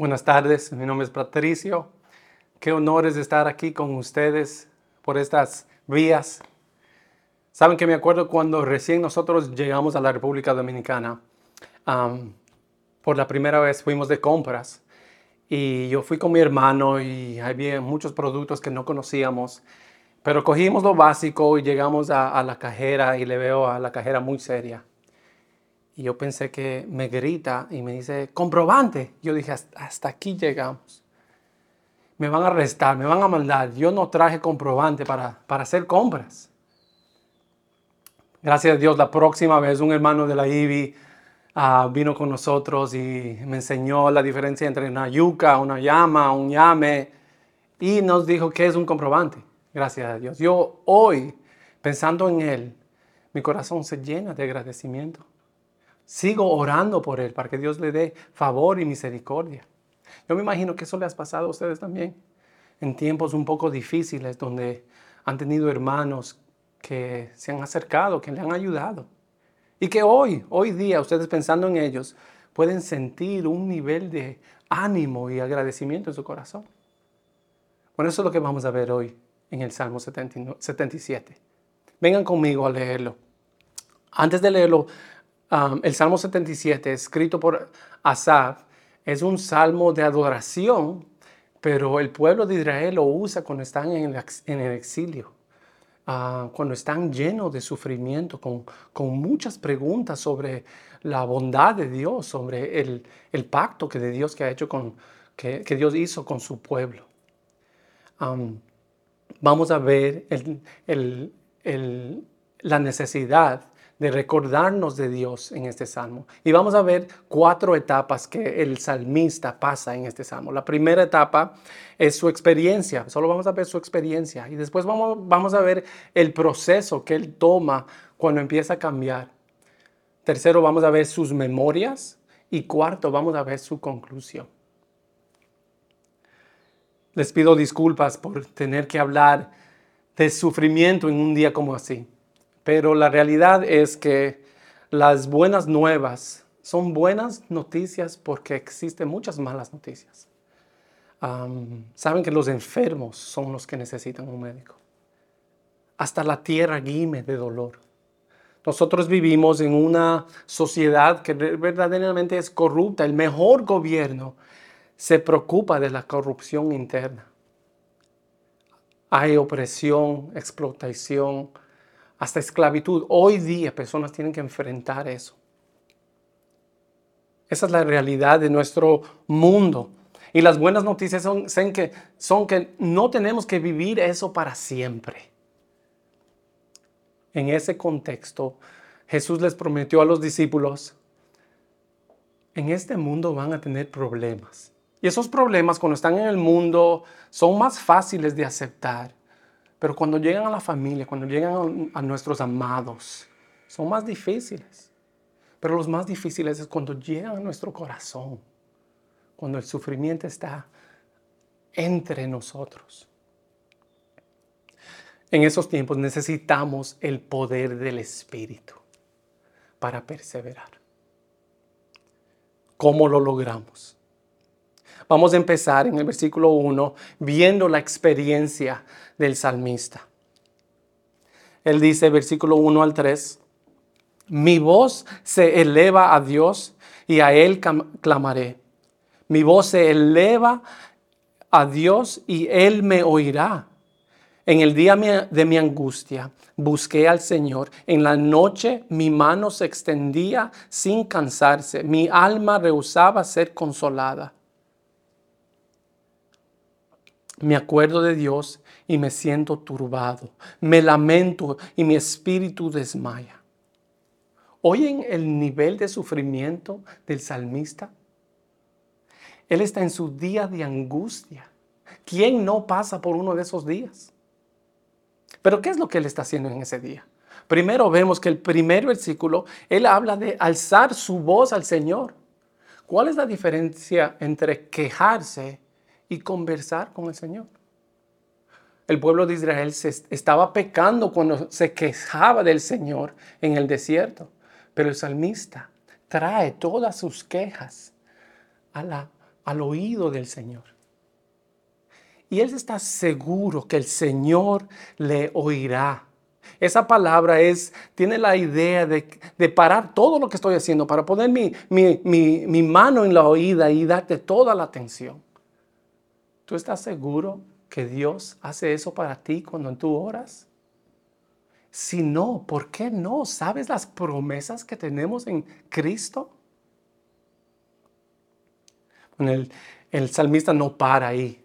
Buenas tardes, mi nombre es Patricio. Qué honor es estar aquí con ustedes por estas vías. Saben que me acuerdo cuando recién nosotros llegamos a la República Dominicana, por la primera vez fuimos de compras y yo fui con mi hermano y había muchos productos que no conocíamos, pero cogimos lo básico y llegamos a, a la cajera y le veo a la cajera muy seria. Y yo pensé que me grita y me dice, comprobante. Yo dije, hasta aquí llegamos. Me van a arrestar, me van a mandar. Yo no traje comprobante para, para hacer compras. Gracias a Dios, la próxima vez un hermano de la IBI ah, vino con nosotros y me enseñó la diferencia entre una yuca, una llama, un llame y nos dijo que es un comprobante. Gracias a Dios. Yo hoy, pensando en él, mi corazón se llena de agradecimiento. Sigo orando por él para que Dios le dé favor y misericordia. Yo me imagino que eso le ha pasado a ustedes también. En tiempos un poco difíciles donde han tenido hermanos que se han acercado, que le han ayudado. Y que hoy, hoy día, ustedes pensando en ellos, pueden sentir un nivel de ánimo y agradecimiento en su corazón. Bueno, eso es lo que vamos a ver hoy en el Salmo 77. Vengan conmigo a leerlo. Antes de leerlo, el Salmo 77, escrito por Asaf, es un salmo de adoración, pero el pueblo de Israel lo usa cuando están en el, exilio, ah, cuando están llenos de sufrimiento, con, muchas preguntas sobre la bondad de Dios, sobre el, pacto que de Dios que ha hecho con, que, Dios hizo con su pueblo. vamos a ver la necesidad de recordarnos de Dios en este salmo. Y vamos a ver cuatro etapas que el salmista pasa en este salmo. La primera etapa es su experiencia, solo vamos a ver su experiencia. Y después vamos, vamos a ver el proceso que él toma cuando empieza a cambiar. Tercero, vamos a ver sus memorias. Y cuarto, vamos a ver su conclusión. Les pido disculpas por tener que hablar de sufrimiento en un día como así. Pero la realidad es que las buenas nuevas son buenas noticias porque existen muchas malas noticias. Saben que los enfermos son los que necesitan un médico. Hasta la tierra gime de dolor. Nosotros vivimos en una sociedad que verdaderamente es corrupta. El mejor gobierno se preocupa de la corrupción interna. Hay opresión, explotación, hasta esclavitud. Hoy día personas tienen que enfrentar eso. Esa es la realidad de nuestro mundo. Y las buenas noticias son, que, son que no tenemos que vivir eso para siempre. En ese contexto, Jesús les prometió a los discípulos, en este mundo van a tener problemas. Y esos problemas cuando están en el mundo son más fáciles de aceptar. Pero cuando llegan a la familia, cuando llegan a nuestros amados, son más difíciles. Pero los más difíciles es cuando llegan a nuestro corazón, cuando el sufrimiento está entre nosotros. En esos tiempos necesitamos el poder del Espíritu para perseverar. ¿Cómo lo logramos? Vamos a empezar en el versículo 1 viendo la experiencia del salmista. Él dice, versículo 1 al 3, mi voz se eleva a Dios y a Él clamaré. Mi voz se eleva a Dios y Él me oirá. En el día de mi angustia busqué al Señor. En la noche mi mano se extendía sin cansarse. Mi alma rehusaba ser consolada me acuerdo de Dios y me siento turbado. Me lamento y mi espíritu desmaya. ¿Oyen el nivel de sufrimiento del salmista? Él está en su día de angustia. ¿Quién no pasa por uno de esos días? Pero ¿qué es lo que él está haciendo en ese día? Primero vemos que el primer versículo, él habla de alzar su voz al Señor. ¿Cuál es la diferencia entre quejarse y conversar con el Señor. El pueblo de Israel se estaba pecando cuando se quejaba del Señor en el desierto, pero el salmista trae todas sus quejas al oído del Señor. Y él está seguro que el Señor le oirá. Esa palabra es, tiene la idea de, parar todo lo que estoy haciendo para poner mi, mi mano en la oída y darte toda la atención. ¿Tú estás seguro que Dios hace eso para ti cuando tú oras? Si no, ¿por qué no? ¿Sabes las promesas que tenemos en Cristo? El, salmista no para ahí.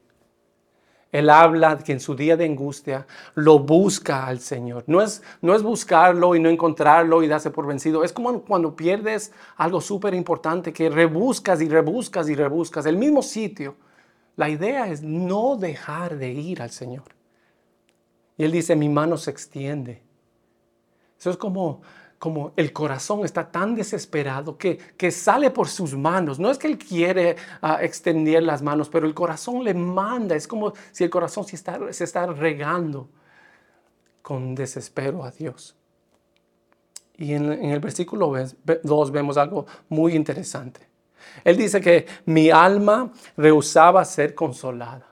Él habla que en su día de angustia lo busca al Señor. No es, no es buscarlo y no encontrarlo y darse por vencido. Es como cuando pierdes algo súper importante que rebuscas y rebuscas y rebuscas el mismo sitio. La idea es no dejar de ir al Señor. Y él dice, mi mano se extiende. Eso es como como el corazón está tan desesperado que, que sale por sus manos. No es que él quiere ah, extender las manos, pero el corazón le manda. Es como si el corazón se está, se está regando con desespero a Dios. Y en, en el versículo 2 vemos algo muy interesante. Él dice que mi alma rehusaba ser consolada.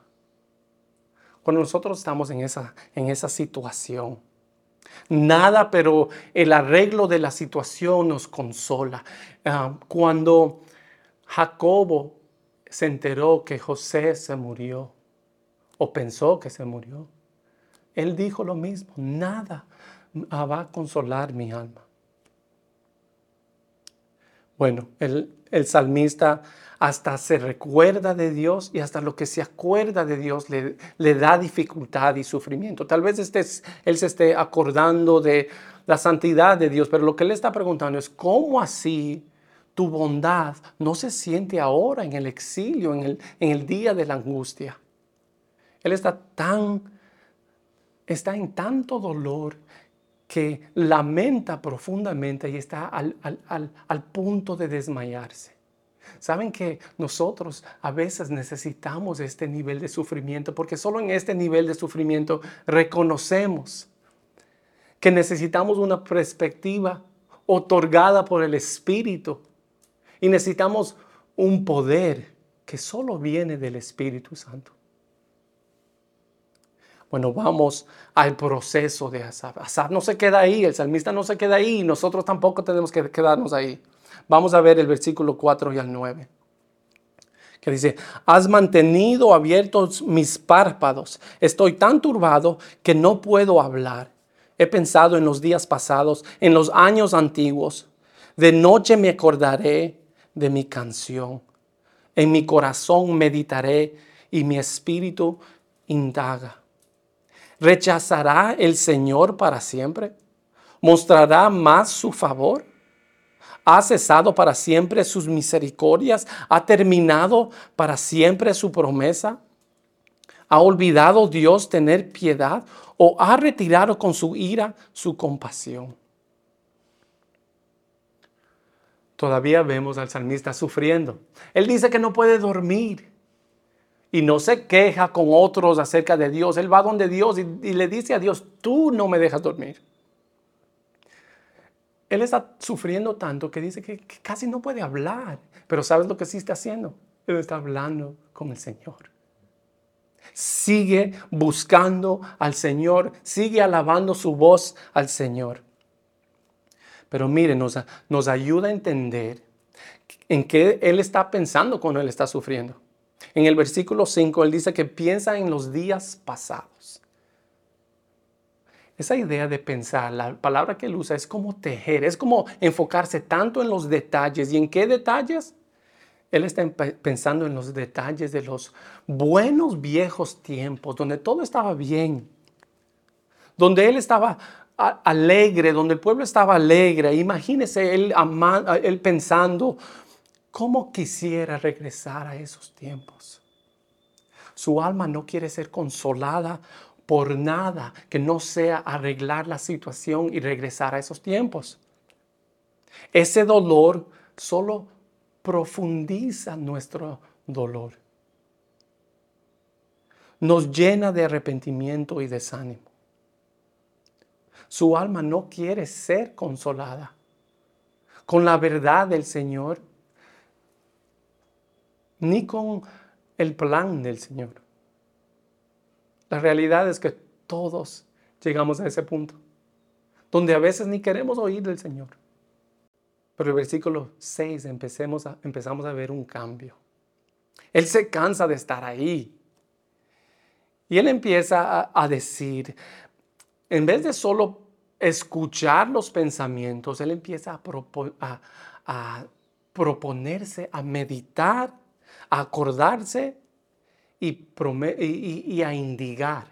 Cuando nosotros estamos en esa, en esa situación, Nada, pero el arreglo de la situación nos consola. Ah, cuando Jacobo se enteró que José se murió, o pensó que se murió, él dijo lo mismo, nada va a consolar mi alma. Bueno, el, el salmista hasta se recuerda de Dios y hasta lo que se acuerda de Dios le, da dificultad y sufrimiento. Tal vez él se esté acordando de la santidad de Dios, pero lo que él está preguntando es, ¿cómo así tu bondad no se siente ahora en el exilio, en el, en el día de la angustia? Él está tan, está en tanto dolor que lamenta profundamente y está al, al, al punto de desmayarse. Saben que nosotros a veces necesitamos este nivel de sufrimiento porque solo en este nivel de sufrimiento reconocemos que necesitamos una perspectiva otorgada por el Espíritu y necesitamos un poder que solo viene del Espíritu Santo. Bueno, vamos al proceso de Asaf. Asaf no se queda ahí, el salmista no se queda ahí, nosotros tampoco tenemos que quedarnos ahí. Vamos a ver el versículo 4 y al 9. Que dice, has mantenido abiertos mis párpados. Estoy tan turbado que no puedo hablar. He pensado en los días pasados, en los años antiguos. De noche me acordaré de mi canción. En mi corazón meditaré y mi espíritu indaga. ¿Rechazará el Señor para siempre? ¿Mostrará más su favor? ha cesado para siempre sus misericordias, ha terminado para siempre su promesa. ¿Ha olvidado Dios tener piedad o ha retirado con su ira su compasión? Todavía vemos al salmista sufriendo. Él dice que no puede dormir y no se queja con otros acerca de Dios. Él va donde Dios y, le dice a Dios, tú no me dejas dormir. Él está sufriendo tanto que dice que, casi no puede hablar. Pero ¿sabes lo que sí está haciendo? Él está hablando con el Señor. Sigue buscando al Señor, sigue alabando su voz al Señor. Pero mire, nos ayuda a entender en qué Él está pensando cuando Él está sufriendo. En el versículo 5 Él dice que piensa en los días pasados. Esa idea de pensar, la palabra que él usa es como tejer, es como enfocarse tanto en los detalles. ¿Y en qué detalles? Él está pensando en los detalles de los buenos viejos tiempos, donde todo estaba bien, donde él estaba alegre, donde el pueblo estaba alegre. Imagínese él, él pensando, ¿cómo quisiera regresar a esos tiempos? Su alma no quiere ser consolada por nada que no sea arreglar la situación y regresar a esos tiempos. Ese dolor solo profundiza nuestro dolor. Nos llena de arrepentimiento y desánimo. Su alma no quiere ser consolada con la verdad del Señor. Ni con el plan del Señor. La realidad es que todos llegamos a ese punto, donde a veces ni queremos oír del Señor. Pero el versículo 6 empecemos empezamos a ver un cambio. Él se cansa de estar ahí. Y él empieza a, decir, en vez de solo escuchar los pensamientos, él empieza a proponerse, a meditar, a acordarse y, y, a indigar.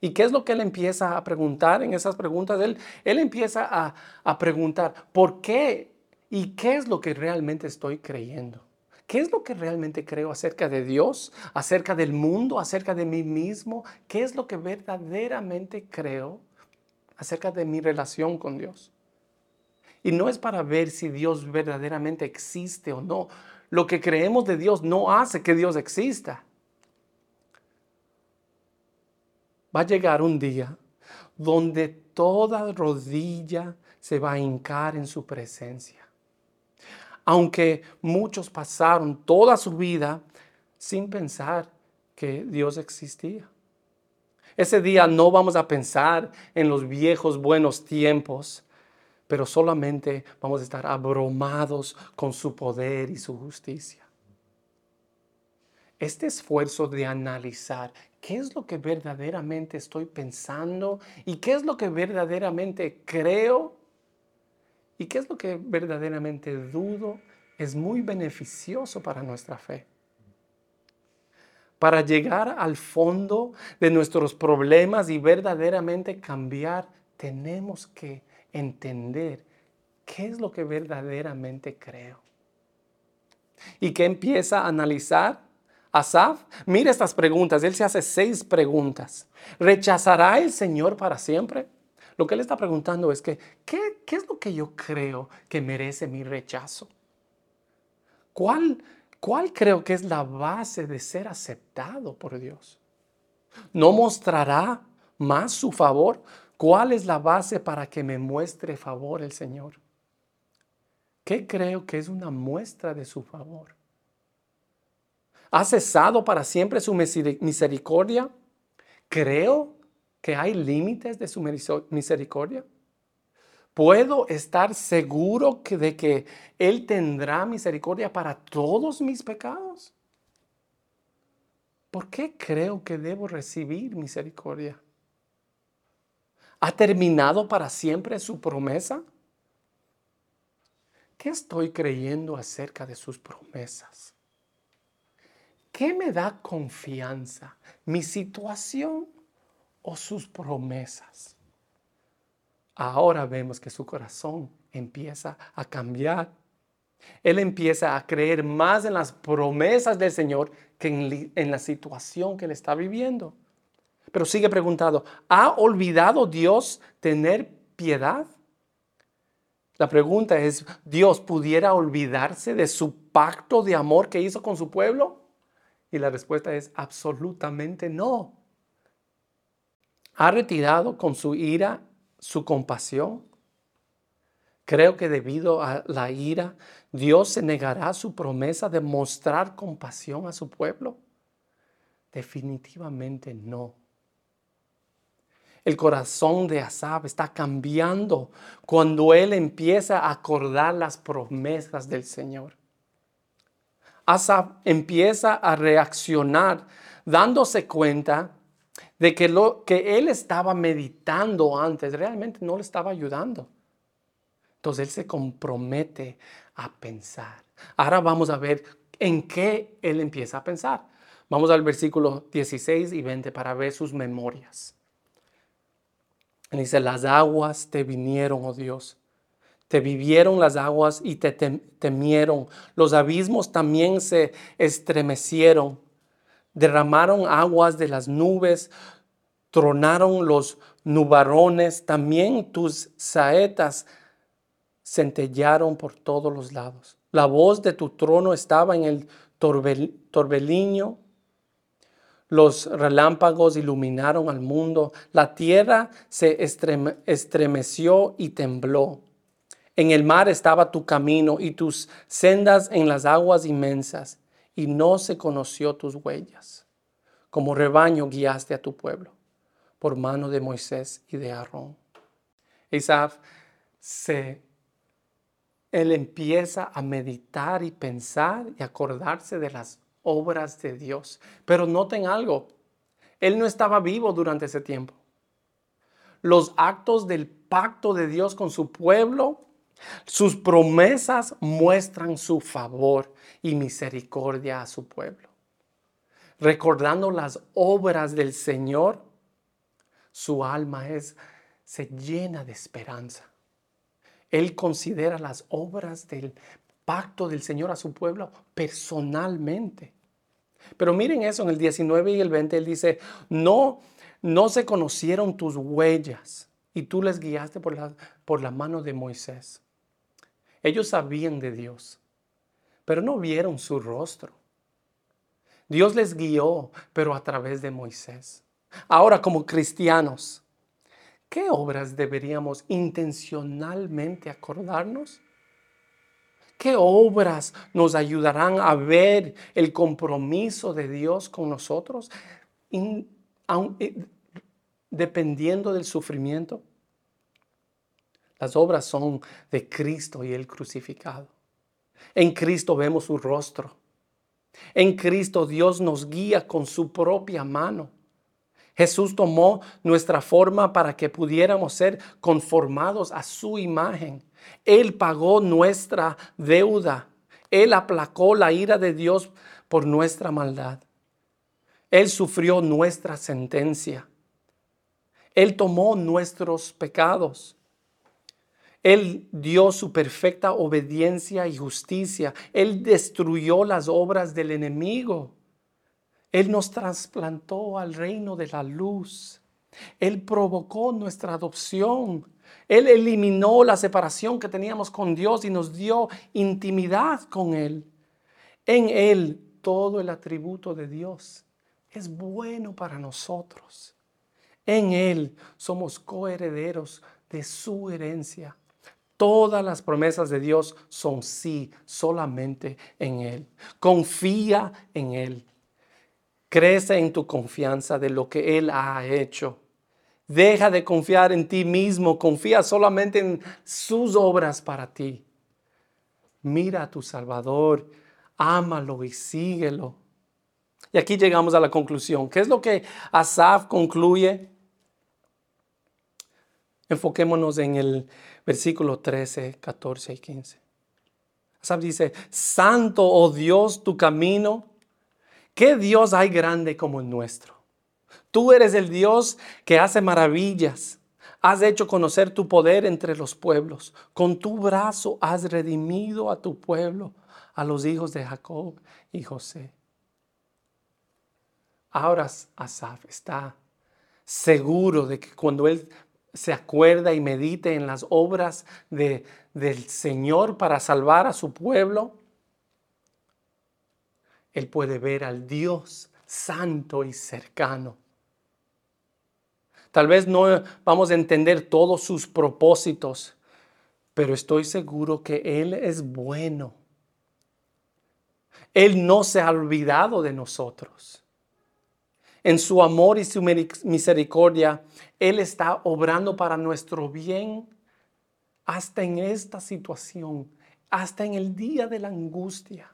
¿Y qué es lo que él empieza a preguntar en esas preguntas? Él, él empieza a, a preguntar, ¿por qué y qué es lo que realmente estoy creyendo? ¿Qué es lo que realmente creo acerca de Dios, acerca del mundo, acerca de mí mismo? ¿Qué es lo que verdaderamente creo acerca de mi relación con Dios? Y no es para ver si Dios verdaderamente existe o no. Lo que creemos de Dios no hace que Dios exista. Va a llegar un día donde toda rodilla se va a hincar en su presencia. Aunque muchos pasaron toda su vida sin pensar que Dios existía. Ese día no vamos a pensar en los viejos buenos tiempos, pero solamente vamos a estar abrumados con su poder y su justicia. Este esfuerzo de analizar qué es lo que verdaderamente estoy pensando y qué es lo que verdaderamente creo y qué es lo que verdaderamente dudo es muy beneficioso para nuestra fe. Para llegar al fondo de nuestros problemas y verdaderamente cambiar, tenemos que entender qué es lo que verdaderamente creo. ¿Y qué empieza a analizar? Asaf, mira estas preguntas. Él se hace seis preguntas. ¿Rechazará el Señor para siempre? Lo que él está preguntando es que, ¿qué, qué es lo que yo creo que merece mi rechazo? ¿Cuál, ¿Cuál creo que es la base de ser aceptado por Dios? ¿No mostrará más su favor? ¿Cuál es la base para que me muestre favor el Señor? ¿Qué creo que es una muestra de su favor? ¿Ha cesado para siempre su misericordia? ¿Creo que hay límites de su misericordia? ¿Puedo estar seguro de que Él tendrá misericordia para todos mis pecados? ¿Por qué creo que debo recibir misericordia? ¿Ha terminado para siempre su promesa? ¿Qué estoy creyendo acerca de sus promesas? ¿Qué me da confianza? ¿Mi situación o sus promesas? Ahora vemos que su corazón empieza a cambiar. Él empieza a creer más en las promesas del Señor que en, la situación que él está viviendo. Pero sigue preguntando, ¿ha olvidado Dios tener piedad? La pregunta es, ¿Dios pudiera olvidarse de su pacto de amor que hizo con su pueblo? Y la respuesta es absolutamente no. ¿Ha retirado con su ira su compasión? Creo que debido a la ira, Dios se negará su promesa de mostrar compasión a su pueblo. Definitivamente no. El corazón de Asab está cambiando cuando él empieza a acordar las promesas del Señor. Asab empieza a reaccionar dándose cuenta de que lo que él estaba meditando antes realmente no le estaba ayudando. Entonces él se compromete a pensar. Ahora vamos a ver en qué él empieza a pensar. Vamos al versículo 16 y 20 para ver sus memorias. Dice, las aguas te vinieron, oh Dios. Te vivieron las aguas y te temieron. Los abismos también se estremecieron. Derramaron aguas de las nubes. Tronaron los nubarones. También tus saetas centellaron por todos los lados. La voz de tu trono estaba en el torbellino los relámpagos iluminaron al mundo. La tierra se estremeció y tembló. En el mar estaba tu camino y tus sendas en las aguas inmensas. y no se conoció tus huellas. Como rebaño guiaste a tu pueblo por mano de Moisés y de Aarón. Isaac se él empieza a meditar y pensar y acordarse de las obras de Dios. Pero noten algo, él no estaba vivo durante ese tiempo. Los actos del pacto de Dios con su pueblo, sus promesas muestran su favor y misericordia a su pueblo. Recordando las obras del Señor, su alma se llena de esperanza. Él considera las obras del pacto del Señor a su pueblo personalmente. Pero miren eso en el 19 y el 20, él dice, no, no se conocieron tus huellas y tú les guiaste por la, por la mano de Moisés. Ellos sabían de Dios, pero no vieron su rostro. Dios les guió, pero a través de Moisés. Ahora, como cristianos, ¿Qué obras deberíamos intencionalmente acordarnos? ¿Qué obras nos ayudarán a ver el compromiso de Dios con nosotros eh, dependiendo del sufrimiento? Las obras son de Cristo y el crucificado. En Cristo vemos su rostro. En Cristo Dios nos guía con su propia mano. Jesús tomó nuestra forma para que pudiéramos ser conformados a su imagen. Él pagó nuestra deuda. Él aplacó la ira de Dios por nuestra maldad. Él sufrió nuestra sentencia. Él tomó nuestros pecados. Él dio su perfecta obediencia y justicia. Él destruyó las obras del enemigo. Él nos trasplantó al reino de la luz. Él provocó nuestra adopción. Él eliminó la separación que teníamos con Dios y nos dio intimidad con Él. En Él todo el atributo de Dios es bueno para nosotros. En Él somos coherederos de su herencia. Todas las promesas de Dios son sí solamente en Él. Confía en Él. Crece en tu confianza de lo que Él ha hecho. Deja de confiar en ti mismo, confía solamente en sus obras para ti. Mira a tu Salvador, ámalo y síguelo. Y aquí llegamos a la conclusión. ¿Qué es lo que Asaf concluye? Enfoquémonos en el versículo 13, 14 y 15. Asaf dice, Santo, oh Dios, tu camino ¿Qué Dios hay grande como el nuestro? Tú eres el Dios que hace maravillas. Has hecho conocer tu poder entre los pueblos. Con tu brazo has redimido a tu pueblo, a los hijos de Jacob y José. Ahora Asaf está seguro de que cuando él se acuerda y medite en las obras de, del Señor para salvar a su pueblo, él puede ver al Dios santo y cercano. Tal vez no vamos a entender todos sus propósitos, pero estoy seguro que Él es bueno. Él no se ha olvidado de nosotros. En su amor y su misericordia, Él está obrando para nuestro bien hasta en esta situación, hasta en el día de la angustia.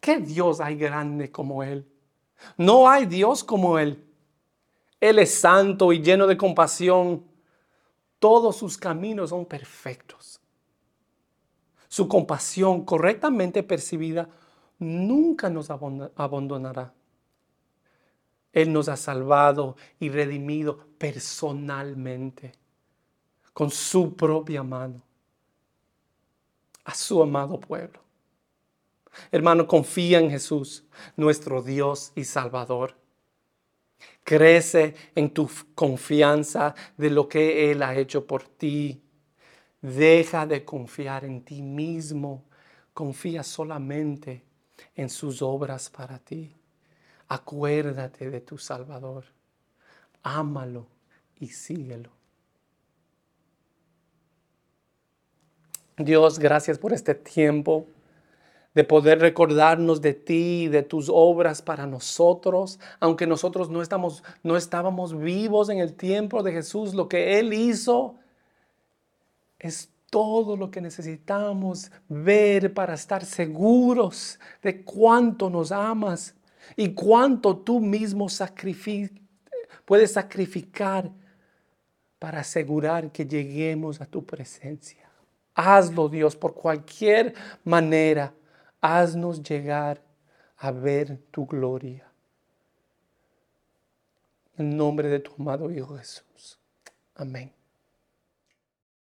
¿Qué Dios hay grande como Él? No hay Dios como Él. Él es santo y lleno de compasión. Todos sus caminos son perfectos. Su compasión correctamente percibida nunca nos abandonará. Él nos ha salvado y redimido personalmente, con su propia mano, a su amado pueblo. Hermano, confía en Jesús, nuestro Dios y Salvador. Crece en tu confianza de lo que Él ha hecho por ti. Deja de confiar en ti mismo. Confía solamente en sus obras para ti. Acuérdate de tu Salvador. Ámalo y síguelo. Dios, gracias por este tiempo de poder recordarnos de ti, de tus obras para nosotros, aunque nosotros no, estamos, no estábamos vivos en el tiempo de Jesús, lo que Él hizo es todo lo que necesitamos ver para estar seguros de cuánto nos amas y cuánto tú mismo puedes sacrificar para asegurar que lleguemos a tu presencia. Hazlo, Dios, por cualquier manera. Haznos llegar a ver tu gloria. En nombre de tu amado Hijo Jesús. Amén.